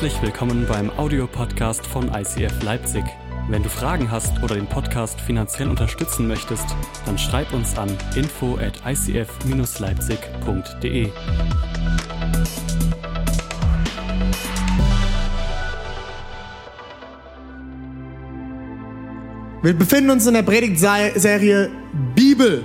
Herzlich willkommen beim Audiopodcast von ICF Leipzig. Wenn du Fragen hast oder den Podcast finanziell unterstützen möchtest, dann schreib uns an info at icf-leipzig.de. Wir befinden uns in der Predigtserie Bibel.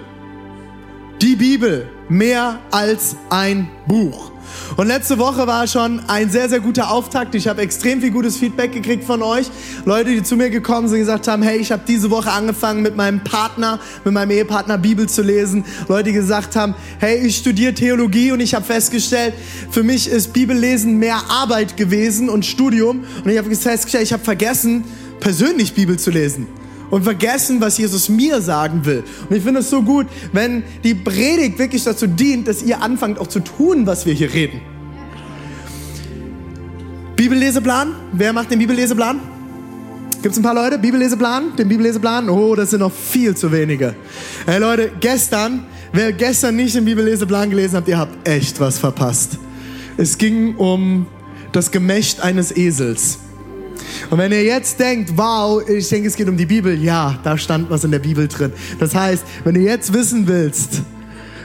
Die Bibel, mehr als ein Buch. Und letzte Woche war schon ein sehr, sehr guter Auftakt. Ich habe extrem viel gutes Feedback gekriegt von euch. Leute, die zu mir gekommen sind, gesagt haben, hey, ich habe diese Woche angefangen mit meinem Partner, mit meinem Ehepartner Bibel zu lesen. Leute, die gesagt haben, hey, ich studiere Theologie und ich habe festgestellt, für mich ist Bibellesen mehr Arbeit gewesen und Studium. Und ich habe festgestellt, ich habe vergessen, persönlich Bibel zu lesen und vergessen, was Jesus mir sagen will. Und ich finde es so gut, wenn die Predigt wirklich dazu dient, dass ihr anfangt auch zu tun, was wir hier reden. Bibelleseplan? Wer macht den Bibelleseplan? Gibt es ein paar Leute? Bibelleseplan? Den Bibelleseplan? Oh, das sind noch viel zu wenige. Hey Leute, gestern, wer gestern nicht den Bibelleseplan gelesen hat, ihr habt echt was verpasst. Es ging um das Gemächt eines Esels. Und wenn ihr jetzt denkt, wow, ich denke, es geht um die Bibel, ja, da stand was in der Bibel drin. Das heißt, wenn du jetzt wissen willst,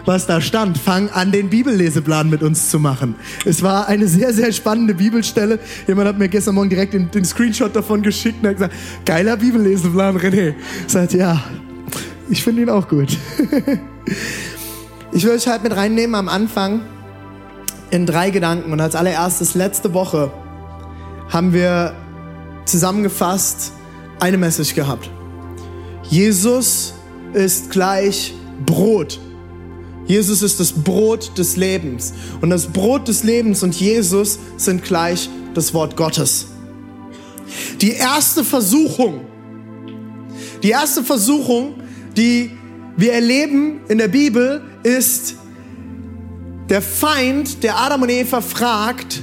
was da stand, fang an, den Bibelleseplan mit uns zu machen. Es war eine sehr, sehr spannende Bibelstelle. Jemand hat mir gestern Morgen direkt den, den Screenshot davon geschickt und hat gesagt, geiler Bibelleseplan, René. Ich sagte, ja, ich finde ihn auch gut. ich will euch halt mit reinnehmen am Anfang in drei Gedanken. Und als allererstes, letzte Woche haben wir zusammengefasst eine Message gehabt. Jesus ist gleich Brot. Jesus ist das Brot des Lebens. Und das Brot des Lebens und Jesus sind gleich das Wort Gottes. Die erste Versuchung, die erste Versuchung, die wir erleben in der Bibel, ist der Feind, der Adam und Eva fragt,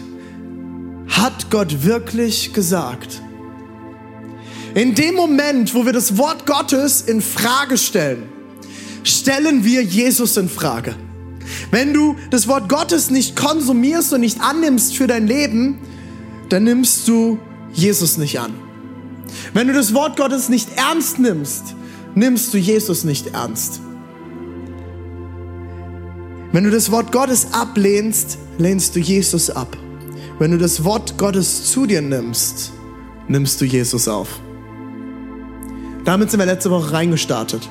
hat Gott wirklich gesagt? In dem Moment, wo wir das Wort Gottes in Frage stellen, stellen wir Jesus in Frage. Wenn du das Wort Gottes nicht konsumierst und nicht annimmst für dein Leben, dann nimmst du Jesus nicht an. Wenn du das Wort Gottes nicht ernst nimmst, nimmst du Jesus nicht ernst. Wenn du das Wort Gottes ablehnst, lehnst du Jesus ab. Wenn du das Wort Gottes zu dir nimmst, nimmst du Jesus auf. Damit sind wir letzte Woche reingestartet.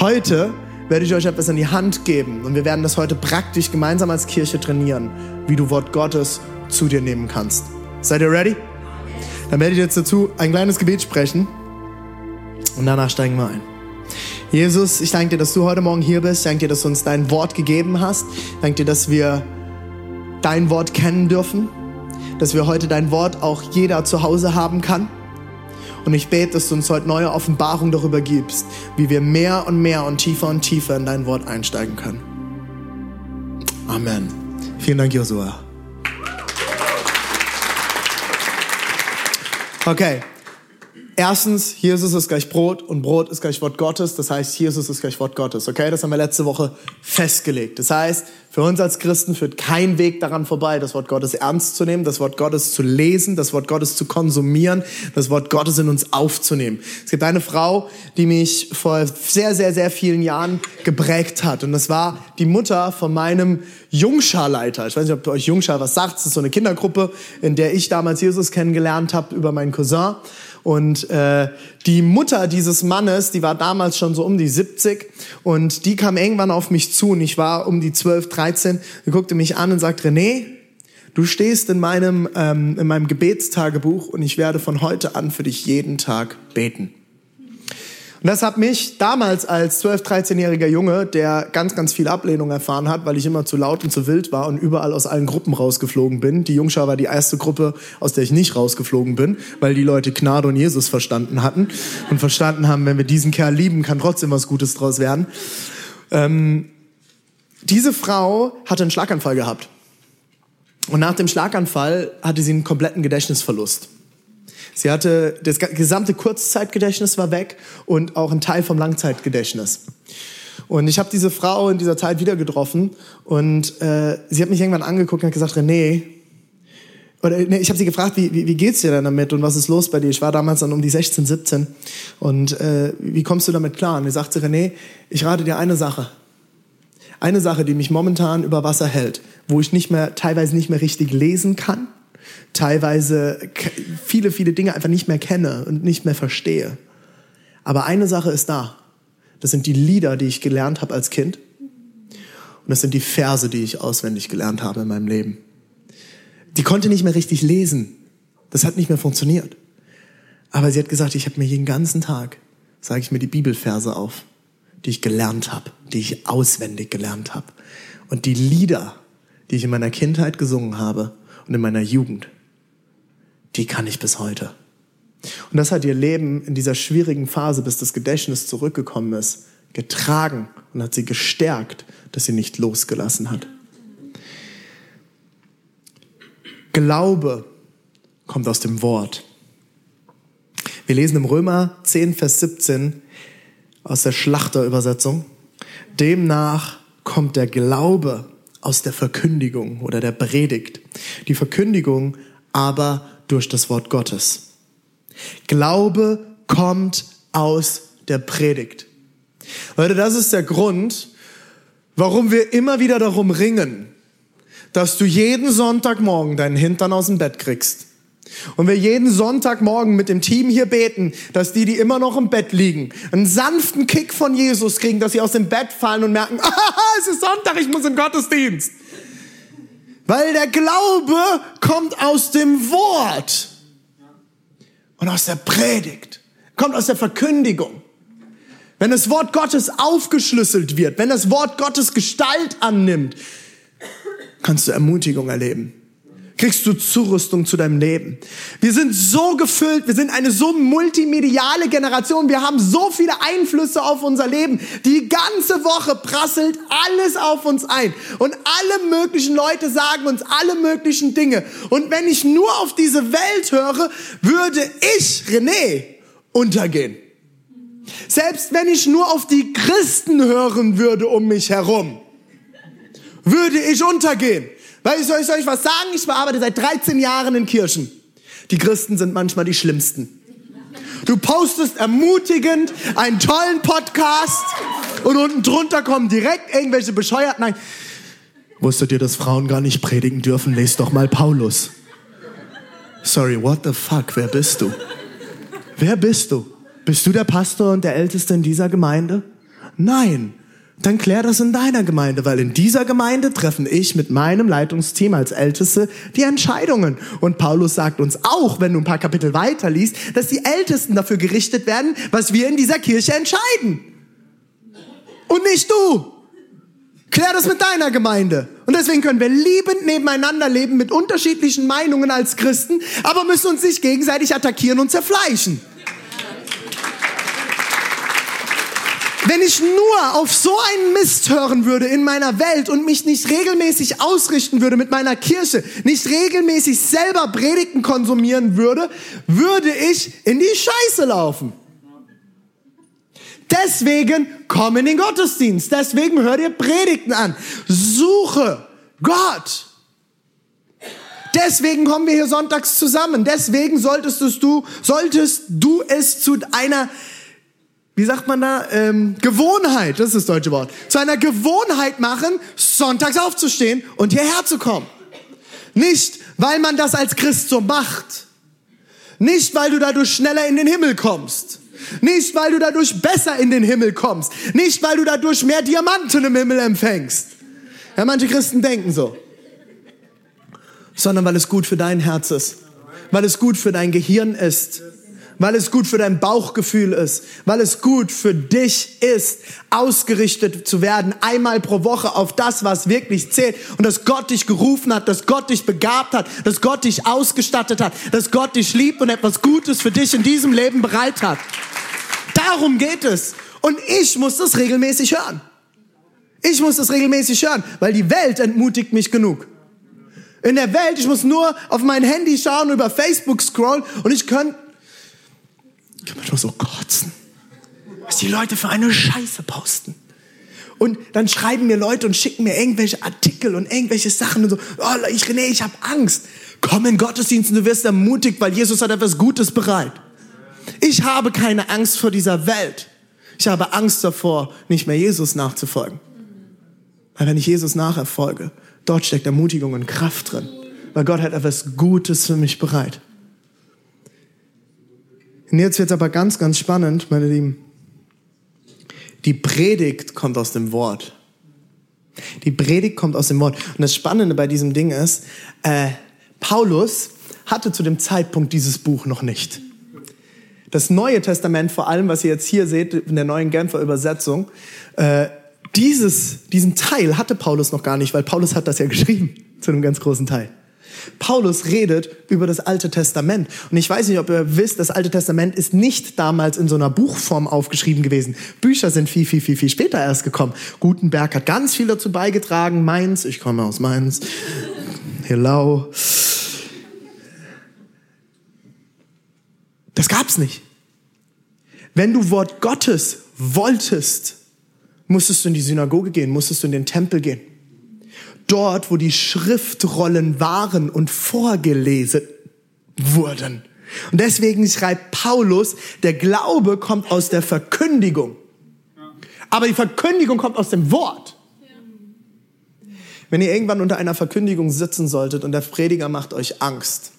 Heute werde ich euch etwas in die Hand geben und wir werden das heute praktisch gemeinsam als Kirche trainieren, wie du Wort Gottes zu dir nehmen kannst. Seid ihr ready? Dann werde ich jetzt dazu ein kleines Gebet sprechen und danach steigen wir ein. Jesus, ich danke dir, dass du heute Morgen hier bist. Ich danke dir, dass du uns dein Wort gegeben hast. Ich danke dir, dass wir dein Wort kennen dürfen. Dass wir heute dein Wort auch jeder zu Hause haben kann. Und ich bete, dass du uns heute neue Offenbarung darüber gibst, wie wir mehr und mehr und tiefer und tiefer in dein Wort einsteigen können. Amen. Vielen Dank, Josua. Okay, Erstens, Jesus ist gleich Brot und Brot ist gleich Wort Gottes. Das heißt, Jesus ist gleich Wort Gottes. Okay, das haben wir letzte Woche festgelegt. Das heißt, für uns als Christen führt kein Weg daran vorbei, das Wort Gottes ernst zu nehmen, das Wort Gottes zu lesen, das Wort Gottes zu konsumieren, das Wort Gottes in uns aufzunehmen. Es gibt eine Frau, die mich vor sehr, sehr, sehr vielen Jahren geprägt hat. Und das war die Mutter von meinem Jungscharleiter. Ich weiß nicht, ob euch Jungschar was sagt. Das ist so eine Kindergruppe, in der ich damals Jesus kennengelernt habe über meinen Cousin. Und äh, die Mutter dieses Mannes, die war damals schon so um die 70 und die kam irgendwann auf mich zu und ich war um die 12, 13, die guckte mich an und sagt, René, du stehst in meinem, ähm, in meinem Gebetstagebuch und ich werde von heute an für dich jeden Tag beten. Und das hat mich damals als 12-, 13-jähriger Junge, der ganz, ganz viel Ablehnung erfahren hat, weil ich immer zu laut und zu wild war und überall aus allen Gruppen rausgeflogen bin. Die Jungschar war die erste Gruppe, aus der ich nicht rausgeflogen bin, weil die Leute Gnade und Jesus verstanden hatten und verstanden haben, wenn wir diesen Kerl lieben, kann trotzdem was Gutes draus werden. Ähm, diese Frau hatte einen Schlaganfall gehabt. Und nach dem Schlaganfall hatte sie einen kompletten Gedächtnisverlust. Sie hatte, das gesamte Kurzzeitgedächtnis war weg und auch ein Teil vom Langzeitgedächtnis. Und ich habe diese Frau in dieser Zeit wieder getroffen und äh, sie hat mich irgendwann angeguckt und hat gesagt, René, oder nee, ich habe sie gefragt, wie, wie, wie geht's dir denn damit und was ist los bei dir? Ich war damals dann um die 16, 17 und äh, wie kommst du damit klar? Und sie sagte, René, ich rate dir eine Sache. Eine Sache, die mich momentan über Wasser hält, wo ich nicht mehr, teilweise nicht mehr richtig lesen kann, teilweise viele, viele Dinge einfach nicht mehr kenne und nicht mehr verstehe. Aber eine Sache ist da. Das sind die Lieder, die ich gelernt habe als Kind. Und das sind die Verse, die ich auswendig gelernt habe in meinem Leben. Die konnte nicht mehr richtig lesen. Das hat nicht mehr funktioniert. Aber sie hat gesagt, ich habe mir jeden ganzen Tag, sage ich mir die Bibelverse auf, die ich gelernt habe, die ich auswendig gelernt habe. Und die Lieder, die ich in meiner Kindheit gesungen habe und in meiner Jugend, die kann ich bis heute. Und das hat ihr Leben in dieser schwierigen Phase, bis das Gedächtnis zurückgekommen ist, getragen und hat sie gestärkt, dass sie nicht losgelassen hat. Glaube kommt aus dem Wort. Wir lesen im Römer 10, Vers 17 aus der Schlachterübersetzung. Demnach kommt der Glaube aus der Verkündigung oder der Predigt. Die Verkündigung aber durch das Wort Gottes. Glaube kommt aus der Predigt. Leute, das ist der Grund, warum wir immer wieder darum ringen, dass du jeden Sonntagmorgen deinen Hintern aus dem Bett kriegst. Und wir jeden Sonntagmorgen mit dem Team hier beten, dass die, die immer noch im Bett liegen, einen sanften Kick von Jesus kriegen, dass sie aus dem Bett fallen und merken, ah, es ist Sonntag, ich muss im Gottesdienst. Weil der Glaube kommt aus dem Wort und aus der Predigt, kommt aus der Verkündigung. Wenn das Wort Gottes aufgeschlüsselt wird, wenn das Wort Gottes Gestalt annimmt, kannst du Ermutigung erleben. Kriegst du Zurüstung zu deinem Leben. Wir sind so gefüllt, wir sind eine so multimediale Generation, wir haben so viele Einflüsse auf unser Leben. Die ganze Woche prasselt alles auf uns ein. Und alle möglichen Leute sagen uns alle möglichen Dinge. Und wenn ich nur auf diese Welt höre, würde ich, René, untergehen. Selbst wenn ich nur auf die Christen hören würde um mich herum würde ich untergehen. Weil ich soll, ich was sagen? Ich bearbeite seit 13 Jahren in Kirchen. Die Christen sind manchmal die schlimmsten. Du postest ermutigend einen tollen Podcast und unten drunter kommen direkt irgendwelche bescheuerten. Nein. Wusstet ihr, dass Frauen gar nicht predigen dürfen? Lest doch mal Paulus. Sorry, what the fuck? Wer bist du? Wer bist du? Bist du der Pastor und der Älteste in dieser Gemeinde? Nein dann klär das in deiner Gemeinde, weil in dieser Gemeinde treffen ich mit meinem Leitungsteam als Älteste die Entscheidungen. Und Paulus sagt uns auch, wenn du ein paar Kapitel weiter liest, dass die Ältesten dafür gerichtet werden, was wir in dieser Kirche entscheiden. Und nicht du. Klär das mit deiner Gemeinde. Und deswegen können wir liebend nebeneinander leben mit unterschiedlichen Meinungen als Christen, aber müssen uns nicht gegenseitig attackieren und zerfleischen. Wenn ich nur auf so einen Mist hören würde in meiner Welt und mich nicht regelmäßig ausrichten würde mit meiner Kirche, nicht regelmäßig selber Predigten konsumieren würde, würde ich in die Scheiße laufen. Deswegen komm in den Gottesdienst. Deswegen hör dir Predigten an. Suche Gott. Deswegen kommen wir hier sonntags zusammen. Deswegen solltest du, solltest du es zu einer wie sagt man da, ähm, Gewohnheit, das ist das deutsche Wort, zu einer Gewohnheit machen, sonntags aufzustehen und hierher zu kommen. Nicht, weil man das als Christ so macht. Nicht, weil du dadurch schneller in den Himmel kommst. Nicht, weil du dadurch besser in den Himmel kommst. Nicht, weil du dadurch mehr Diamanten im Himmel empfängst. Ja, manche Christen denken so. Sondern weil es gut für dein Herz ist. Weil es gut für dein Gehirn ist weil es gut für dein Bauchgefühl ist, weil es gut für dich ist, ausgerichtet zu werden, einmal pro Woche auf das, was wirklich zählt und dass Gott dich gerufen hat, dass Gott dich begabt hat, dass Gott dich ausgestattet hat, dass Gott dich liebt und etwas Gutes für dich in diesem Leben bereit hat. Darum geht es. Und ich muss das regelmäßig hören. Ich muss das regelmäßig hören, weil die Welt entmutigt mich genug. In der Welt, ich muss nur auf mein Handy schauen, über Facebook scrollen und ich könnte ich kann manchmal so kotzen, was die Leute für eine Scheiße posten. Und dann schreiben mir Leute und schicken mir irgendwelche Artikel und irgendwelche Sachen und so, oh, ich René, ich habe Angst. Komm in Gottesdienst und du wirst ermutigt, weil Jesus hat etwas Gutes bereit. Ich habe keine Angst vor dieser Welt. Ich habe Angst davor, nicht mehr Jesus nachzufolgen. Weil wenn ich Jesus nacherfolge, dort steckt Ermutigung und Kraft drin. Weil Gott hat etwas Gutes für mich bereit. Und jetzt wird es aber ganz, ganz spannend, meine Lieben. Die Predigt kommt aus dem Wort. Die Predigt kommt aus dem Wort. Und das Spannende bei diesem Ding ist, äh, Paulus hatte zu dem Zeitpunkt dieses Buch noch nicht. Das Neue Testament, vor allem, was ihr jetzt hier seht, in der neuen Genfer Übersetzung, äh, dieses, diesen Teil hatte Paulus noch gar nicht, weil Paulus hat das ja geschrieben, zu einem ganz großen Teil. Paulus redet über das Alte Testament. Und ich weiß nicht, ob ihr wisst, das Alte Testament ist nicht damals in so einer Buchform aufgeschrieben gewesen. Bücher sind viel, viel, viel, viel später erst gekommen. Gutenberg hat ganz viel dazu beigetragen. Mainz, ich komme aus Mainz. Hello. Das gab's nicht. Wenn du Wort Gottes wolltest, musstest du in die Synagoge gehen, musstest du in den Tempel gehen dort, wo die Schriftrollen waren und vorgelesen wurden. Und deswegen schreibt Paulus, der Glaube kommt aus der Verkündigung. Aber die Verkündigung kommt aus dem Wort. Wenn ihr irgendwann unter einer Verkündigung sitzen solltet und der Prediger macht euch Angst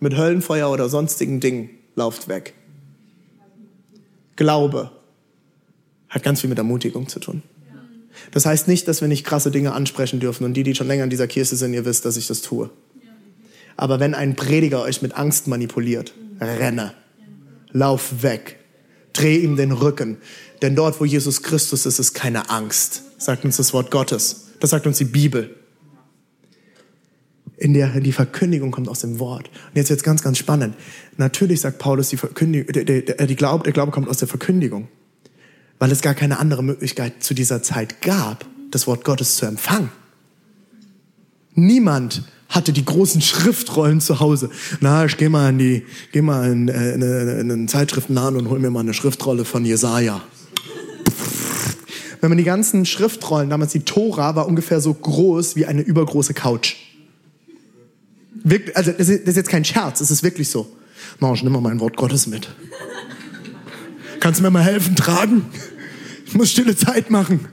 mit Höllenfeuer oder sonstigen Dingen, lauft weg. Glaube hat ganz viel mit Ermutigung zu tun. Das heißt nicht, dass wir nicht krasse Dinge ansprechen dürfen. Und die, die schon länger in dieser Kirche sind, ihr wisst, dass ich das tue. Aber wenn ein Prediger euch mit Angst manipuliert, renne. Lauf weg. Dreh ihm den Rücken. Denn dort, wo Jesus Christus ist, ist keine Angst, sagt uns das Wort Gottes. Das sagt uns die Bibel. In der die Verkündigung kommt aus dem Wort. Und jetzt wird es ganz, ganz spannend. Natürlich sagt Paulus, die, Verkündigung, der, der, die Glaube, der Glaube kommt aus der Verkündigung weil es gar keine andere Möglichkeit zu dieser Zeit gab, das Wort Gottes zu empfangen. Niemand hatte die großen Schriftrollen zu Hause. Na, ich gehe mal in die, geh mal in, äh, in, in einen Zeitschriftenladen und hol mir mal eine Schriftrolle von Jesaja. Wenn man die ganzen Schriftrollen, damals die Tora, war ungefähr so groß wie eine übergroße Couch. Wirklich, also das ist, jetzt kein Scherz, es ist wirklich so. Ich nehme mal mein Wort Gottes mit. Kannst du mir mal helfen tragen? Ich muss stille Zeit machen.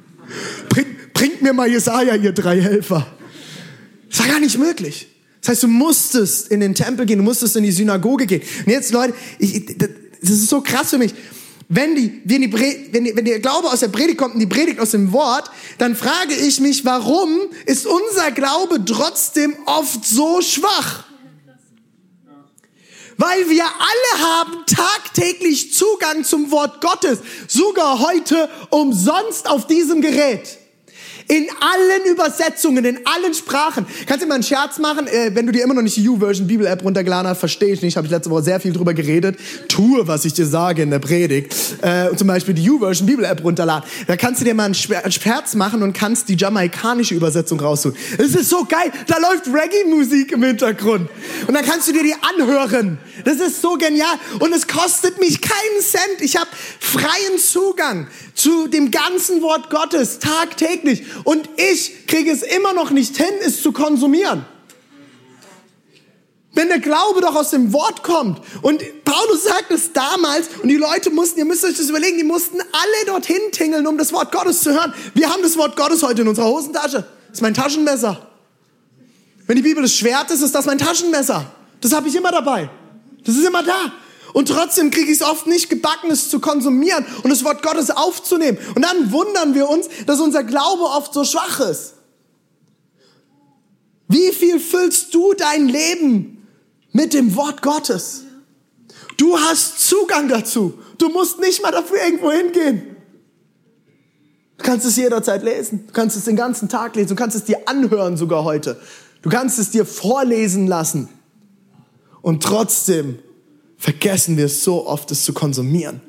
Bring, bringt mir mal Jesaja, ihr drei Helfer. Das war gar nicht möglich. Das heißt, du musstest in den Tempel gehen, du musstest in die Synagoge gehen. Und jetzt, Leute, ich, das ist so krass für mich. Wenn, die, wenn, die, wenn, die, wenn der Glaube aus der Predigt kommt und die Predigt aus dem Wort, dann frage ich mich, warum ist unser Glaube trotzdem oft so schwach? Weil wir alle haben tagtäglich Zugang zum Wort Gottes, sogar heute umsonst auf diesem Gerät. In allen Übersetzungen, in allen Sprachen. Kannst du mal einen Scherz machen? Äh, wenn du dir immer noch nicht die U-Version Bibel-App runtergeladen hast, verstehe ich nicht. Habe ich letzte Woche sehr viel drüber geredet. Tue, was ich dir sage in der Predigt. Äh, zum Beispiel die U-Version Bibel-App runterladen. Da kannst du dir mal einen Scherz machen und kannst die jamaikanische Übersetzung raussuchen. Es ist so geil. Da läuft Reggae-Musik im Hintergrund. Und dann kannst du dir die anhören. Das ist so genial. Und es kostet mich keinen Cent. Ich habe freien Zugang zu dem ganzen Wort Gottes tagtäglich. Und ich kriege es immer noch nicht hin, es zu konsumieren. Wenn der Glaube doch aus dem Wort kommt. Und Paulus sagt es damals, und die Leute mussten, ihr müsst euch das überlegen, die mussten alle dorthin tingeln, um das Wort Gottes zu hören. Wir haben das Wort Gottes heute in unserer Hosentasche. Das ist mein Taschenmesser. Wenn die Bibel das Schwert ist, ist das mein Taschenmesser. Das habe ich immer dabei. Das ist immer da. Und trotzdem kriege ich es oft nicht gebacken, es zu konsumieren und das Wort Gottes aufzunehmen. Und dann wundern wir uns, dass unser Glaube oft so schwach ist. Wie viel füllst du dein Leben mit dem Wort Gottes? Du hast Zugang dazu. Du musst nicht mal dafür irgendwo hingehen. Du kannst es jederzeit lesen. Du kannst es den ganzen Tag lesen. Du kannst es dir anhören sogar heute. Du kannst es dir vorlesen lassen. Und trotzdem vergessen wir es so oft, es zu konsumieren.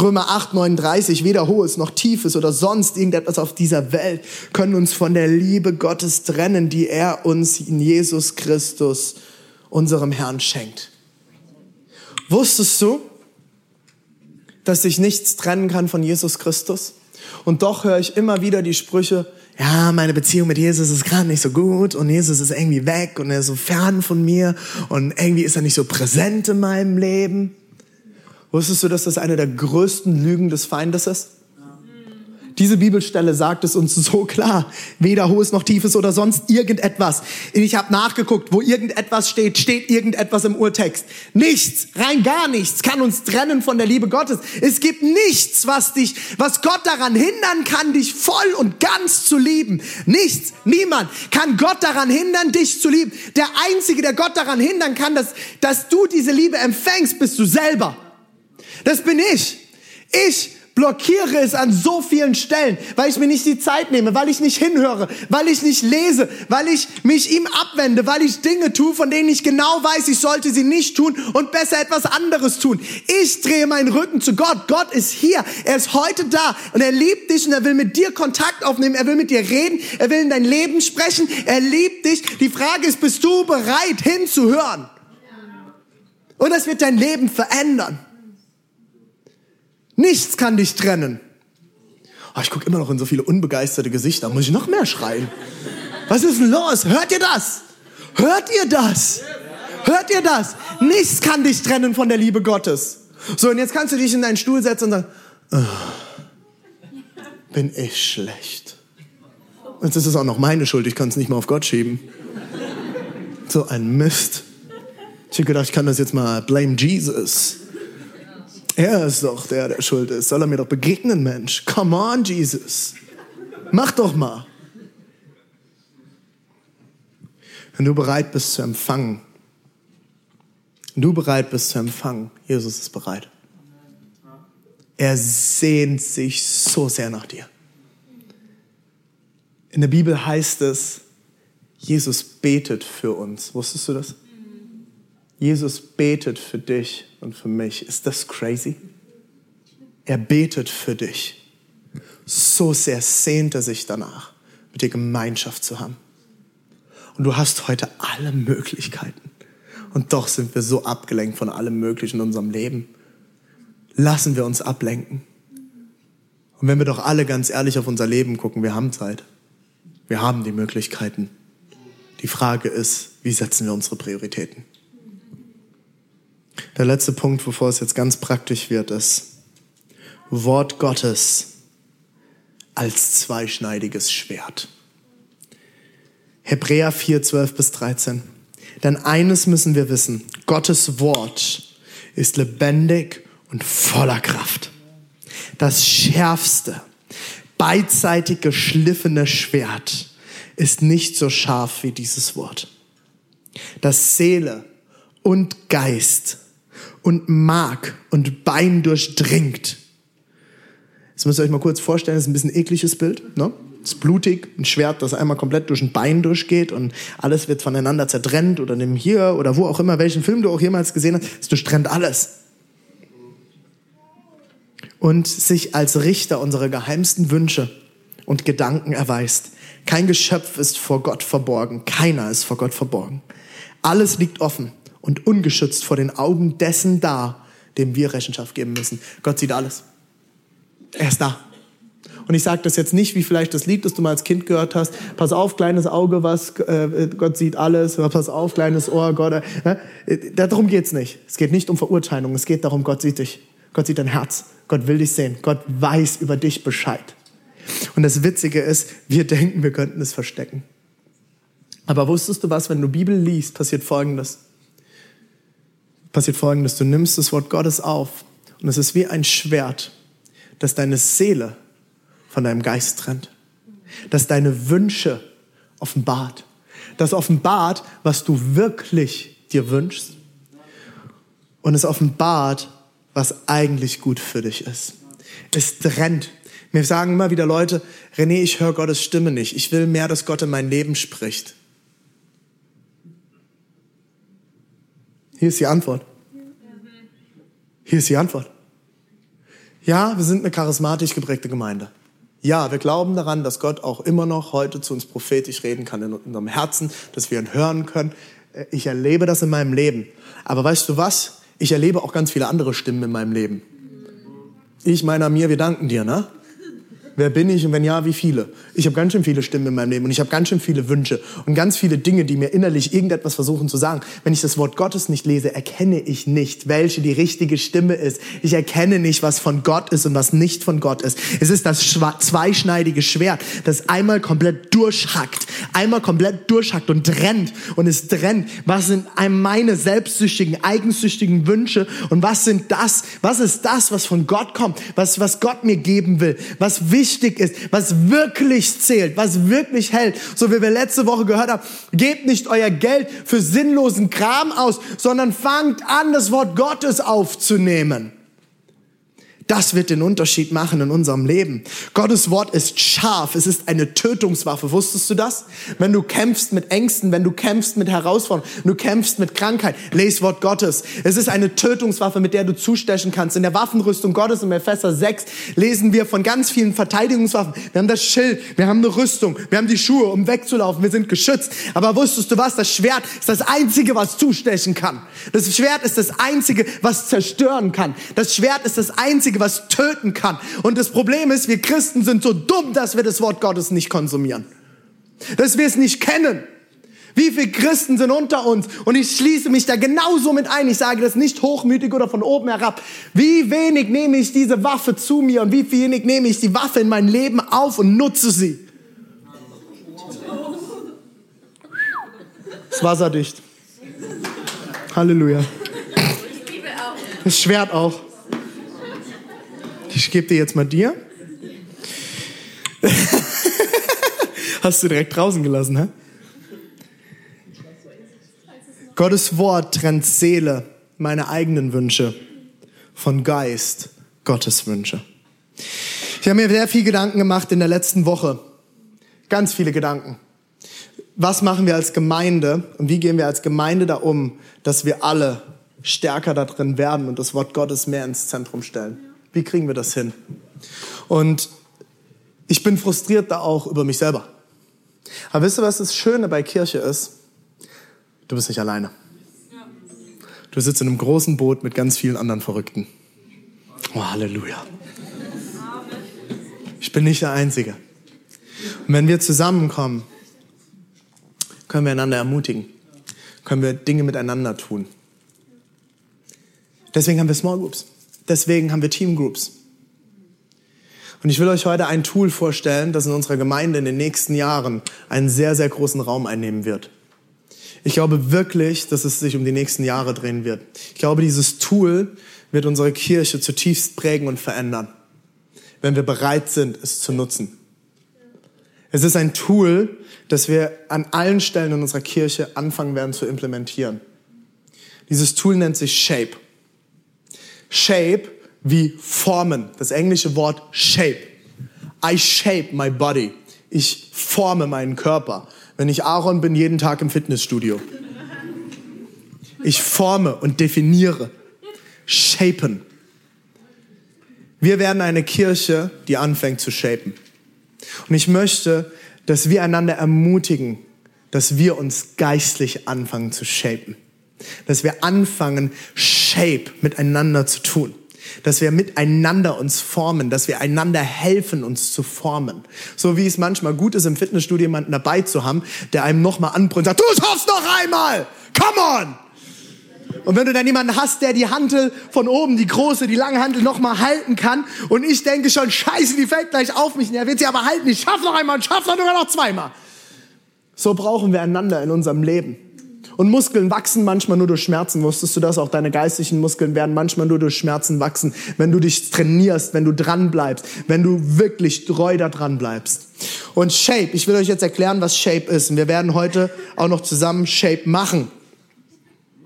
Römer 8, 39, weder hohes noch tiefes oder sonst irgendetwas auf dieser Welt können uns von der Liebe Gottes trennen, die er uns in Jesus Christus, unserem Herrn, schenkt. Wusstest du, dass sich nichts trennen kann von Jesus Christus? Und doch höre ich immer wieder die Sprüche, ja, meine Beziehung mit Jesus ist gerade nicht so gut und Jesus ist irgendwie weg und er ist so fern von mir und irgendwie ist er nicht so präsent in meinem Leben. Wusstest du, dass das eine der größten Lügen des Feindes ist? Diese Bibelstelle sagt es uns so klar. Weder hohes noch tiefes oder sonst irgendetwas. Ich habe nachgeguckt, wo irgendetwas steht, steht irgendetwas im Urtext. Nichts, rein gar nichts kann uns trennen von der Liebe Gottes. Es gibt nichts, was dich, was Gott daran hindern kann, dich voll und ganz zu lieben. Nichts, niemand kann Gott daran hindern, dich zu lieben. Der Einzige, der Gott daran hindern kann, dass, dass du diese Liebe empfängst, bist du selber. Das bin ich. Ich blockiere es an so vielen Stellen, weil ich mir nicht die Zeit nehme, weil ich nicht hinhöre, weil ich nicht lese, weil ich mich ihm abwende, weil ich Dinge tue, von denen ich genau weiß, ich sollte sie nicht tun und besser etwas anderes tun. Ich drehe meinen Rücken zu Gott. Gott ist hier. Er ist heute da und er liebt dich und er will mit dir Kontakt aufnehmen. Er will mit dir reden. Er will in dein Leben sprechen. Er liebt dich. Die Frage ist, bist du bereit hinzuhören? Und das wird dein Leben verändern. Nichts kann dich trennen. Oh, ich gucke immer noch in so viele unbegeisterte Gesichter. Muss ich noch mehr schreien? Was ist denn los? Hört ihr das? Hört ihr das? Hört ihr das? Nichts kann dich trennen von der Liebe Gottes. So, und jetzt kannst du dich in deinen Stuhl setzen und sagen, oh, bin ich schlecht. Jetzt ist es auch noch meine Schuld, ich kann es nicht mal auf Gott schieben. So ein Mist. Ich habe gedacht, ich kann das jetzt mal blame Jesus. Er ist doch der, der schuld ist. Soll er mir doch begegnen, Mensch? Come on, Jesus. Mach doch mal. Wenn du bereit bist zu empfangen, wenn du bereit bist zu empfangen, Jesus ist bereit. Er sehnt sich so sehr nach dir. In der Bibel heißt es, Jesus betet für uns. Wusstest du das? Jesus betet für dich und für mich. Ist das crazy? Er betet für dich. So sehr sehnt er sich danach, mit dir Gemeinschaft zu haben. Und du hast heute alle Möglichkeiten. Und doch sind wir so abgelenkt von allem Möglichen in unserem Leben. Lassen wir uns ablenken. Und wenn wir doch alle ganz ehrlich auf unser Leben gucken, wir haben Zeit. Wir haben die Möglichkeiten. Die Frage ist, wie setzen wir unsere Prioritäten? Der letzte Punkt, bevor es jetzt ganz praktisch wird, ist Wort Gottes als zweischneidiges Schwert. Hebräer 4, 12 bis 13. Denn eines müssen wir wissen, Gottes Wort ist lebendig und voller Kraft. Das schärfste, beidseitig geschliffene Schwert ist nicht so scharf wie dieses Wort. Das Seele und Geist und Mark und Bein durchdringt. Das müsst ihr euch mal kurz vorstellen, das ist ein bisschen ekliges Bild. Ne? Es ist blutig, ein Schwert, das einmal komplett durch ein Bein durchgeht und alles wird voneinander zertrennt oder nimm hier oder wo auch immer, welchen Film du auch jemals gesehen hast, es durchtrennt alles. Und sich als Richter unserer geheimsten Wünsche und Gedanken erweist. Kein Geschöpf ist vor Gott verborgen, keiner ist vor Gott verborgen. Alles liegt offen und ungeschützt vor den Augen dessen da, dem wir Rechenschaft geben müssen. Gott sieht alles. Er ist da. Und ich sage das jetzt nicht, wie vielleicht das Lied, das du mal als Kind gehört hast. Pass auf, kleines Auge, was äh, Gott sieht alles. Pass auf, kleines Ohr, Gott. Äh, darum geht's nicht. Es geht nicht um Verurteilung. Es geht darum, Gott sieht dich. Gott sieht dein Herz. Gott will dich sehen. Gott weiß über dich Bescheid. Und das Witzige ist, wir denken, wir könnten es verstecken. Aber wusstest du was, wenn du Bibel liest, passiert Folgendes passiert Folgendes. Du nimmst das Wort Gottes auf und es ist wie ein Schwert, das deine Seele von deinem Geist trennt. Das deine Wünsche offenbart. Das offenbart, was du wirklich dir wünschst. Und es offenbart, was eigentlich gut für dich ist. Es trennt. Mir sagen immer wieder Leute, René, ich höre Gottes Stimme nicht. Ich will mehr, dass Gott in mein Leben spricht. Hier ist die Antwort. Hier ist die Antwort. Ja, wir sind eine charismatisch geprägte Gemeinde. Ja, wir glauben daran, dass Gott auch immer noch heute zu uns prophetisch reden kann in unserem Herzen, dass wir ihn hören können. Ich erlebe das in meinem Leben. Aber weißt du was? Ich erlebe auch ganz viele andere Stimmen in meinem Leben. Ich, meiner, mir, wir danken dir, ne? Wer bin ich und wenn ja, wie viele? Ich habe ganz schön viele Stimmen in meinem Leben und ich habe ganz schön viele Wünsche und ganz viele Dinge, die mir innerlich irgendetwas versuchen zu sagen. Wenn ich das Wort Gottes nicht lese, erkenne ich nicht, welche die richtige Stimme ist. Ich erkenne nicht, was von Gott ist und was nicht von Gott ist. Es ist das zweischneidige Schwert, das einmal komplett durchhackt, einmal komplett durchhackt und trennt und es trennt. Was sind meine selbstsüchtigen, eigensüchtigen Wünsche und was sind das, was ist das, was von Gott kommt, was, was Gott mir geben will, was wichtig wichtig ist, was wirklich zählt, was wirklich hält. So wie wir letzte Woche gehört haben, gebt nicht euer Geld für sinnlosen Kram aus, sondern fangt an, das Wort Gottes aufzunehmen. Das wird den Unterschied machen in unserem Leben. Gottes Wort ist scharf. Es ist eine Tötungswaffe. Wusstest du das? Wenn du kämpfst mit Ängsten, wenn du kämpfst mit Herausforderungen, du kämpfst mit Krankheit, lese Wort Gottes. Es ist eine Tötungswaffe, mit der du zustechen kannst. In der Waffenrüstung Gottes im Epheser 6 lesen wir von ganz vielen Verteidigungswaffen. Wir haben das Schild, wir haben eine Rüstung, wir haben die Schuhe, um wegzulaufen. Wir sind geschützt. Aber wusstest du was? Das Schwert ist das einzige, was zustechen kann. Das Schwert ist das einzige, was zerstören kann. Das Schwert ist das einzige, Einzige, was töten kann. Und das Problem ist, wir Christen sind so dumm, dass wir das Wort Gottes nicht konsumieren. Dass wir es nicht kennen. Wie viele Christen sind unter uns? Und ich schließe mich da genauso mit ein. Ich sage das nicht hochmütig oder von oben herab. Wie wenig nehme ich diese Waffe zu mir und wie wenig nehme ich die Waffe in mein Leben auf und nutze sie? Das wasserdicht. Halleluja. Das Schwert auch. Ich gebe dir jetzt mal dir. Hast du direkt draußen gelassen, hä? Gottes Wort trennt Seele, meine eigenen Wünsche, von Geist, Gottes Wünsche. Ich habe mir sehr viel Gedanken gemacht in der letzten Woche. Ganz viele Gedanken. Was machen wir als Gemeinde und wie gehen wir als Gemeinde da um, dass wir alle stärker da drin werden und das Wort Gottes mehr ins Zentrum stellen? Wie kriegen wir das hin? Und ich bin frustriert da auch über mich selber. Aber wisst ihr, was das Schöne bei Kirche ist? Du bist nicht alleine. Du sitzt in einem großen Boot mit ganz vielen anderen Verrückten. Oh, Halleluja. Ich bin nicht der Einzige. Und wenn wir zusammenkommen, können wir einander ermutigen, können wir Dinge miteinander tun. Deswegen haben wir Small Groups. Deswegen haben wir Teamgroups. Und ich will euch heute ein Tool vorstellen, das in unserer Gemeinde in den nächsten Jahren einen sehr, sehr großen Raum einnehmen wird. Ich glaube wirklich, dass es sich um die nächsten Jahre drehen wird. Ich glaube, dieses Tool wird unsere Kirche zutiefst prägen und verändern, wenn wir bereit sind, es zu nutzen. Es ist ein Tool, das wir an allen Stellen in unserer Kirche anfangen werden zu implementieren. Dieses Tool nennt sich Shape. Shape wie formen. Das englische Wort shape. I shape my body. Ich forme meinen Körper. Wenn ich Aaron bin, jeden Tag im Fitnessstudio. Ich forme und definiere. Shapen. Wir werden eine Kirche, die anfängt zu shapen. Und ich möchte, dass wir einander ermutigen, dass wir uns geistlich anfangen zu shapen. Dass wir anfangen, Shape miteinander zu tun. Dass wir miteinander uns formen, dass wir einander helfen, uns zu formen. So wie es manchmal gut ist, im Fitnessstudio jemanden dabei zu haben, der einem nochmal anbrüllt und sagt, du schaffst noch einmal! Come on! Und wenn du dann jemanden hast, der die Hantel von oben, die große, die lange Hantel nochmal halten kann und ich denke schon, scheiße, die fällt gleich auf mich, er wird sie aber halten, ich schaff noch einmal und schaff dann sogar noch zweimal. So brauchen wir einander in unserem Leben. Und Muskeln wachsen manchmal nur durch Schmerzen. Wusstest du das? Auch deine geistlichen Muskeln werden manchmal nur durch Schmerzen wachsen, wenn du dich trainierst, wenn du dran bleibst, wenn du wirklich treu da dran bleibst. Und Shape, ich will euch jetzt erklären, was Shape ist. Und wir werden heute auch noch zusammen Shape machen.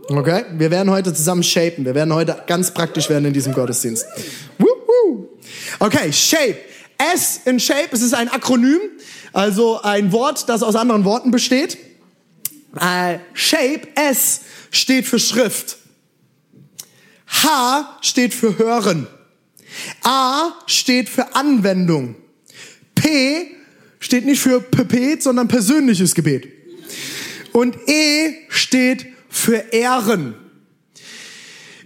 Okay? Wir werden heute zusammen shapen. Wir werden heute ganz praktisch werden in diesem Gottesdienst. Okay, Shape. S in Shape, es ist ein Akronym, also ein Wort, das aus anderen Worten besteht. Äh, Shape, S, steht für Schrift. H steht für Hören. A steht für Anwendung. P steht nicht für Pepet, sondern persönliches Gebet. Und E steht für Ehren.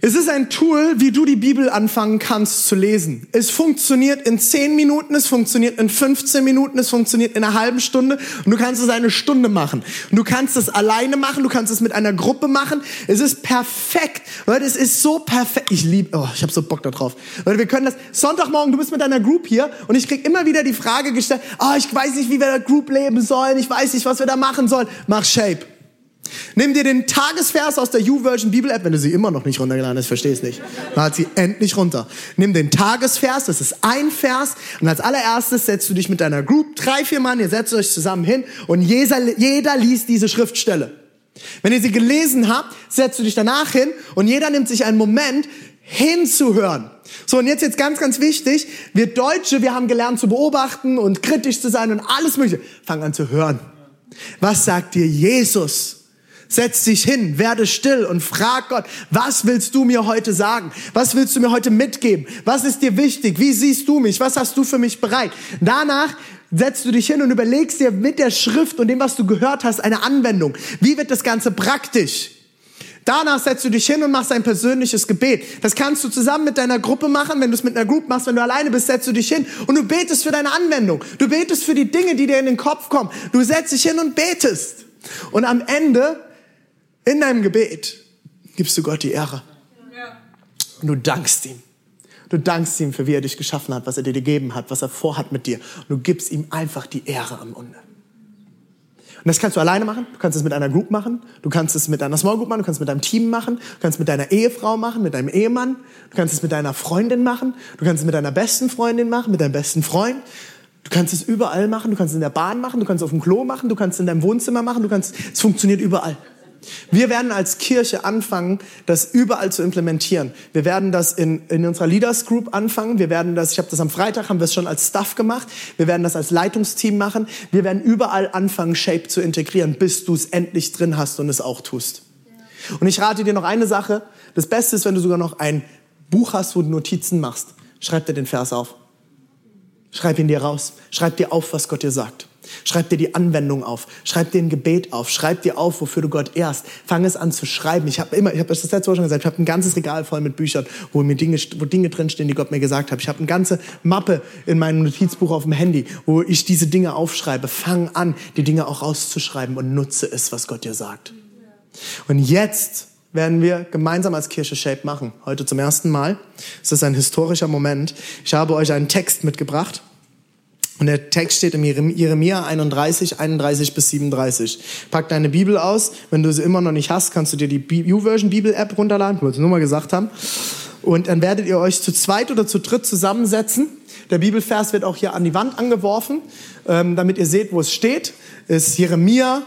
Es ist ein Tool, wie du die Bibel anfangen kannst zu lesen. Es funktioniert in 10 Minuten, es funktioniert in 15 Minuten, es funktioniert in einer halben Stunde und du kannst es eine Stunde machen. Und du kannst es alleine machen, du kannst es mit einer Gruppe machen. Es ist perfekt. Leute, es ist so perfekt. Ich liebe, oh, ich habe so Bock da drauf. Leute, wir können das, Sonntagmorgen, du bist mit deiner Group hier und ich krieg immer wieder die Frage gestellt, oh, ich weiß nicht, wie wir da Group leben sollen, ich weiß nicht, was wir da machen sollen. Mach Shape. Nimm dir den Tagesvers aus der YouVersion Bibel App, wenn du sie immer noch nicht runtergeladen hast, verstehst nicht. Dann hat sie endlich runter. Nimm den Tagesvers, das ist ein Vers, und als allererstes setzt du dich mit deiner Group, drei, vier Mann, ihr setzt euch zusammen hin und jeder, jeder liest diese Schriftstelle. Wenn ihr sie gelesen habt, setzt du dich danach hin und jeder nimmt sich einen Moment hinzuhören. So, und jetzt jetzt ganz, ganz wichtig, wir Deutsche, wir haben gelernt zu beobachten und kritisch zu sein und alles mögliche. Fang an zu hören. Was sagt dir Jesus? Setz dich hin, werde still und frag Gott, was willst du mir heute sagen? Was willst du mir heute mitgeben? Was ist dir wichtig? Wie siehst du mich? Was hast du für mich bereit? Danach setzt du dich hin und überlegst dir mit der Schrift und dem, was du gehört hast, eine Anwendung. Wie wird das Ganze praktisch? Danach setzt du dich hin und machst ein persönliches Gebet. Das kannst du zusammen mit deiner Gruppe machen. Wenn du es mit einer Group machst, wenn du alleine bist, setzt du dich hin und du betest für deine Anwendung. Du betest für die Dinge, die dir in den Kopf kommen. Du setzt dich hin und betest. Und am Ende in deinem Gebet gibst du Gott die Ehre. Und du dankst ihm. Du dankst ihm für wie er dich geschaffen hat, was er dir gegeben hat, was er vorhat mit dir. Und du gibst ihm einfach die Ehre am Ende. Und das kannst du alleine machen, du kannst es mit einer Group machen, du kannst es mit einer Small Group machen, du kannst es mit deinem Team machen, du kannst es mit deiner Ehefrau machen, mit deinem Ehemann, du kannst es mit deiner Freundin machen, du kannst es mit deiner besten Freundin machen, mit deinem besten Freund. Du kannst es überall machen, du kannst es in der Bahn machen, du kannst es auf dem Klo machen, du kannst es in deinem Wohnzimmer machen, du kannst, es funktioniert überall. Wir werden als Kirche anfangen, das überall zu implementieren. Wir werden das in, in unserer Leaders Group anfangen. Wir werden das, ich habe das am Freitag, haben wir es schon als Staff gemacht. Wir werden das als Leitungsteam machen. Wir werden überall anfangen, Shape zu integrieren, bis du es endlich drin hast und es auch tust. Und ich rate dir noch eine Sache. Das Beste ist, wenn du sogar noch ein Buch hast, wo du Notizen machst. Schreib dir den Vers auf. Schreib ihn dir raus. Schreib dir auf, was Gott dir sagt. Schreib dir die Anwendung auf. Schreib dir ein Gebet auf. Schreib dir auf, wofür du Gott ehrst. Fang es an zu schreiben. Ich habe immer, ich habe das letzte Woche schon gesagt, ich habe ein ganzes Regal voll mit Büchern, wo mir Dinge, wo Dinge drinstehen, die Gott mir gesagt hat. Ich habe eine ganze Mappe in meinem Notizbuch auf dem Handy, wo ich diese Dinge aufschreibe. Fang an, die Dinge auch rauszuschreiben und nutze es, was Gott dir sagt. Und jetzt werden wir gemeinsam als Kirche Shape machen. Heute zum ersten Mal. Es ist ein historischer Moment. Ich habe euch einen Text mitgebracht. Und der Text steht im Jeremia 31, 31 bis 37. Pack deine Bibel aus. Wenn du sie immer noch nicht hast, kannst du dir die U-Version Bibel-App runterladen. Ich wollte es nur mal gesagt haben. Und dann werdet ihr euch zu zweit oder zu dritt zusammensetzen. Der Bibelvers wird auch hier an die Wand angeworfen, ähm, damit ihr seht, wo es steht. Ist Jeremia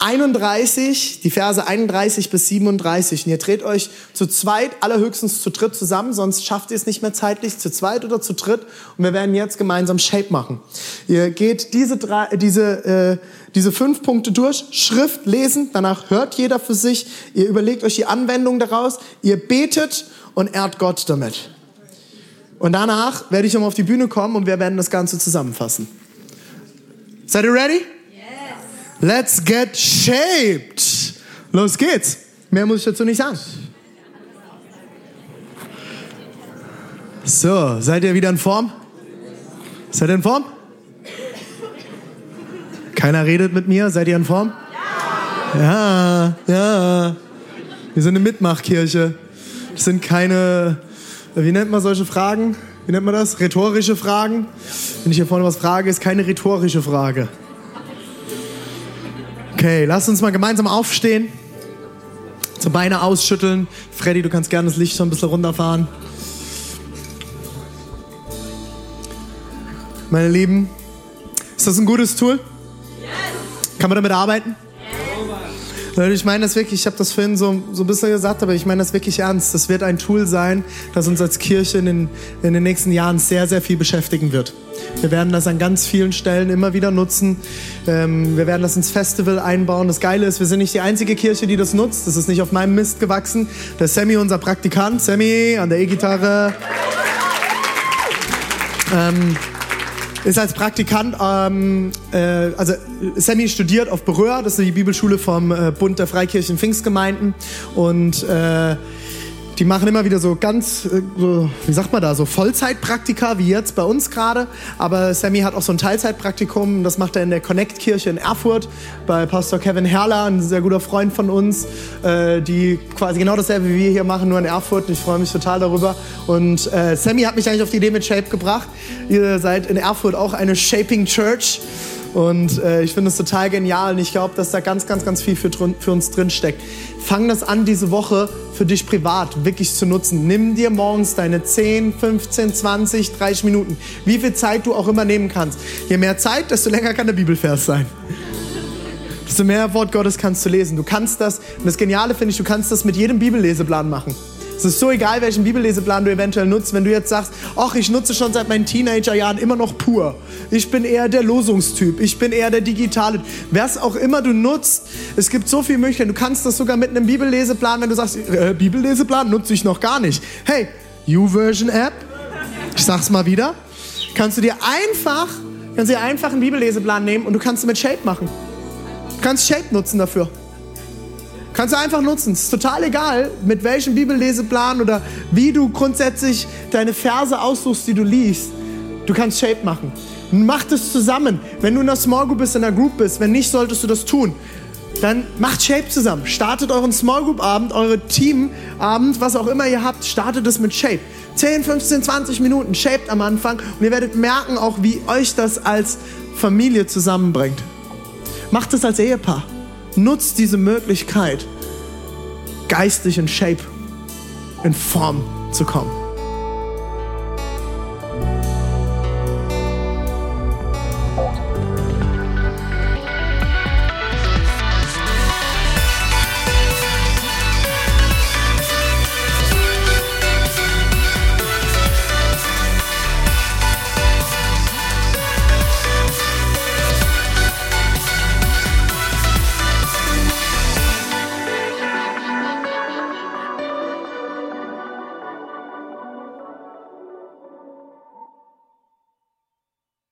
31, die Verse 31 bis 37. Und ihr dreht euch zu zweit, allerhöchstens zu dritt zusammen, sonst schafft ihr es nicht mehr zeitlich, zu zweit oder zu dritt. Und wir werden jetzt gemeinsam Shape machen. Ihr geht diese, drei, diese, äh, diese fünf Punkte durch, Schrift lesen, danach hört jeder für sich, ihr überlegt euch die Anwendung daraus, ihr betet und ehrt Gott damit. Und danach werde ich um auf die Bühne kommen und wir werden das Ganze zusammenfassen. Seid ihr ready? Let's get shaped. Los geht's. Mehr muss ich dazu nicht sagen. So, seid ihr wieder in Form? Seid ihr in Form? Keiner redet mit mir. Seid ihr in Form? Ja, ja. Wir sind eine Mitmachkirche. Das sind keine, wie nennt man solche Fragen? Wie nennt man das? Rhetorische Fragen. Wenn ich hier vorne was frage, ist keine rhetorische Frage. Okay, lass uns mal gemeinsam aufstehen. So Beine ausschütteln. Freddy, du kannst gerne das Licht schon ein bisschen runterfahren. Meine Lieben, ist das ein gutes Tool? Kann man damit arbeiten? Ich meine das wirklich, ich habe das vorhin so, so ein bisschen gesagt, aber ich meine das wirklich ernst. Das wird ein Tool sein, das uns als Kirche in den, in den nächsten Jahren sehr, sehr viel beschäftigen wird. Wir werden das an ganz vielen Stellen immer wieder nutzen. Ähm, wir werden das ins Festival einbauen. Das Geile ist, wir sind nicht die einzige Kirche, die das nutzt. Das ist nicht auf meinem Mist gewachsen. Der Sammy, unser Praktikant, Sammy an der E-Gitarre. Ähm, ist als Praktikant, ähm, äh, also Sammy studiert auf Berühr, das ist die Bibelschule vom äh, Bund der Freikirchen Pfingstgemeinden. Und äh, die machen immer wieder so ganz, äh, so, wie sagt man da, so Vollzeitpraktika, wie jetzt bei uns gerade. Aber Sammy hat auch so ein Teilzeitpraktikum, das macht er in der Connect-Kirche in Erfurt bei Pastor Kevin Herrler, ein sehr guter Freund von uns, äh, die quasi genau dasselbe wie wir hier machen, nur in Erfurt. Ich freue mich total darüber. Und äh, Sammy hat mich eigentlich auf die Idee mit Shape gebracht. Ihr seid in Erfurt auch eine Shaping Church. Und äh, ich finde es total genial und ich glaube, dass da ganz, ganz, ganz viel für, für uns drin steckt. Fang das an, diese Woche für dich privat wirklich zu nutzen. Nimm dir morgens deine 10, 15, 20, 30 Minuten, wie viel Zeit du auch immer nehmen kannst. Je mehr Zeit, desto länger kann der Bibelvers sein. Desto mehr Wort Gottes kannst du lesen. Du kannst das, und das Geniale finde ich, du kannst das mit jedem Bibelleseplan machen. Es ist so egal, welchen Bibelleseplan du eventuell nutzt, wenn du jetzt sagst, ach, ich nutze schon seit meinen Teenagerjahren immer noch pur. Ich bin eher der Losungstyp, ich bin eher der digitale. Was auch immer du nutzt, es gibt so viele Möglichkeiten. Du kannst das sogar mit einem Bibelleseplan, wenn du sagst, äh, Bibelleseplan nutze ich noch gar nicht. Hey, YouVersion App, ich sag's mal wieder, kannst du dir einfach, kannst dir einfach einen Bibelleseplan nehmen und du kannst mit Shape machen. Du kannst Shape nutzen dafür. Kannst du einfach nutzen. Es ist total egal, mit welchem Bibelleseplan oder wie du grundsätzlich deine Verse aussuchst, die du liest. Du kannst Shape machen. Mach das zusammen. Wenn du in einer Small Group bist, in einer Group bist, wenn nicht, solltest du das tun. Dann macht Shape zusammen. Startet euren Small Group Abend, eure Teamabend, was auch immer ihr habt, startet es mit Shape. 10, 15, 20 Minuten shaped am Anfang und ihr werdet merken auch, wie euch das als Familie zusammenbringt. Macht es als Ehepaar. Nutzt diese Möglichkeit, geistig in Shape, in Form zu kommen.